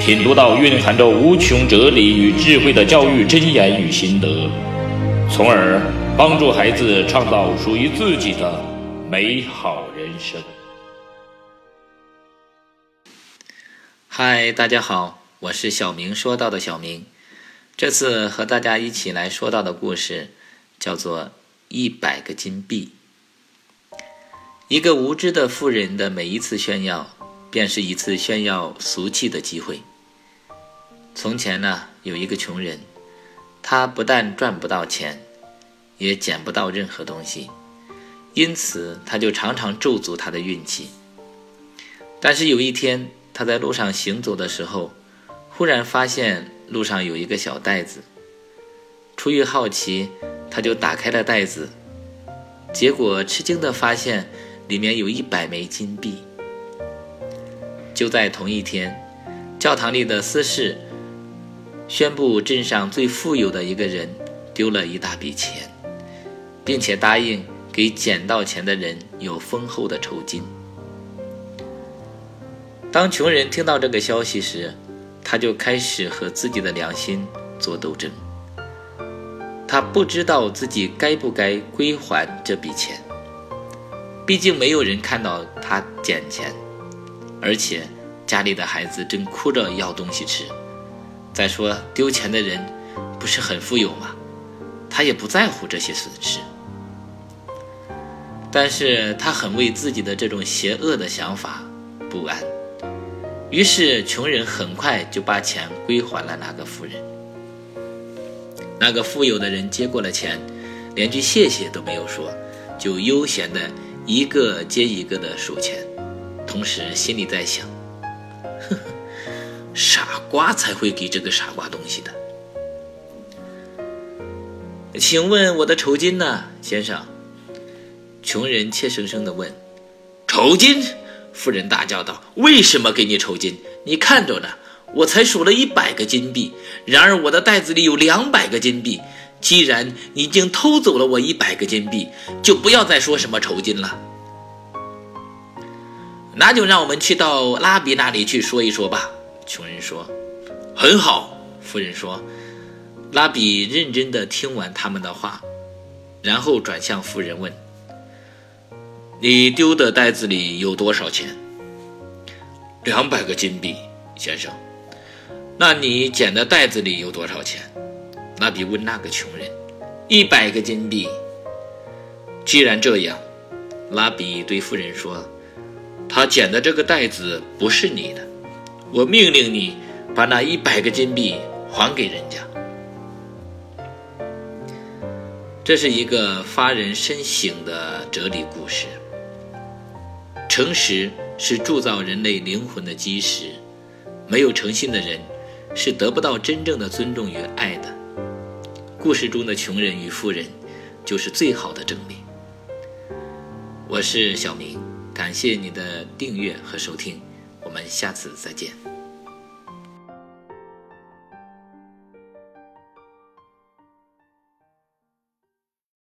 品读到蕴含着无穷哲理与智慧的教育箴言与心得，从而帮助孩子创造属于自己的美好人生。嗨，大家好，我是小明说到的小明。这次和大家一起来说到的故事叫做《一百个金币》。一个无知的富人的每一次炫耀。便是一次炫耀俗气的机会。从前呢，有一个穷人，他不但赚不到钱，也捡不到任何东西，因此他就常常咒诅他的运气。但是有一天，他在路上行走的时候，忽然发现路上有一个小袋子。出于好奇，他就打开了袋子，结果吃惊地发现里面有一百枚金币。就在同一天，教堂里的司事宣布镇上最富有的一个人丢了一大笔钱，并且答应给捡到钱的人有丰厚的酬金。当穷人听到这个消息时，他就开始和自己的良心做斗争。他不知道自己该不该归还这笔钱，毕竟没有人看到他捡钱。而且家里的孩子正哭着要东西吃。再说丢钱的人不是很富有吗？他也不在乎这些损失。但是他很为自己的这种邪恶的想法不安。于是穷人很快就把钱归还了那个富人。那个富有的人接过了钱，连句谢谢都没有说，就悠闲的一个接一个的数钱。同时心里在想：“呵呵，傻瓜才会给这个傻瓜东西的。”请问我的酬金呢，先生？穷人怯生生地问。“酬金？”富人大叫道，“为什么给你酬金？你看着呢，我才数了一百个金币，然而我的袋子里有两百个金币。既然你已经偷走了我一百个金币，就不要再说什么酬金了。”那就让我们去到拉比那里去说一说吧。穷人说：“很好。”富人说：“拉比认真地听完他们的话，然后转向富人问：‘你丢的袋子里有多少钱？’两百个金币，先生。那你捡的袋子里有多少钱？拉比问那个穷人：‘一百个金币。’既然这样，拉比对富人说。”他捡的这个袋子不是你的，我命令你把那一百个金币还给人家。这是一个发人深省的哲理故事。诚实是铸造人类灵魂的基石，没有诚信的人是得不到真正的尊重与爱的。故事中的穷人与富人就是最好的证明。我是小明。感谢你的订阅和收听，我们下次再见。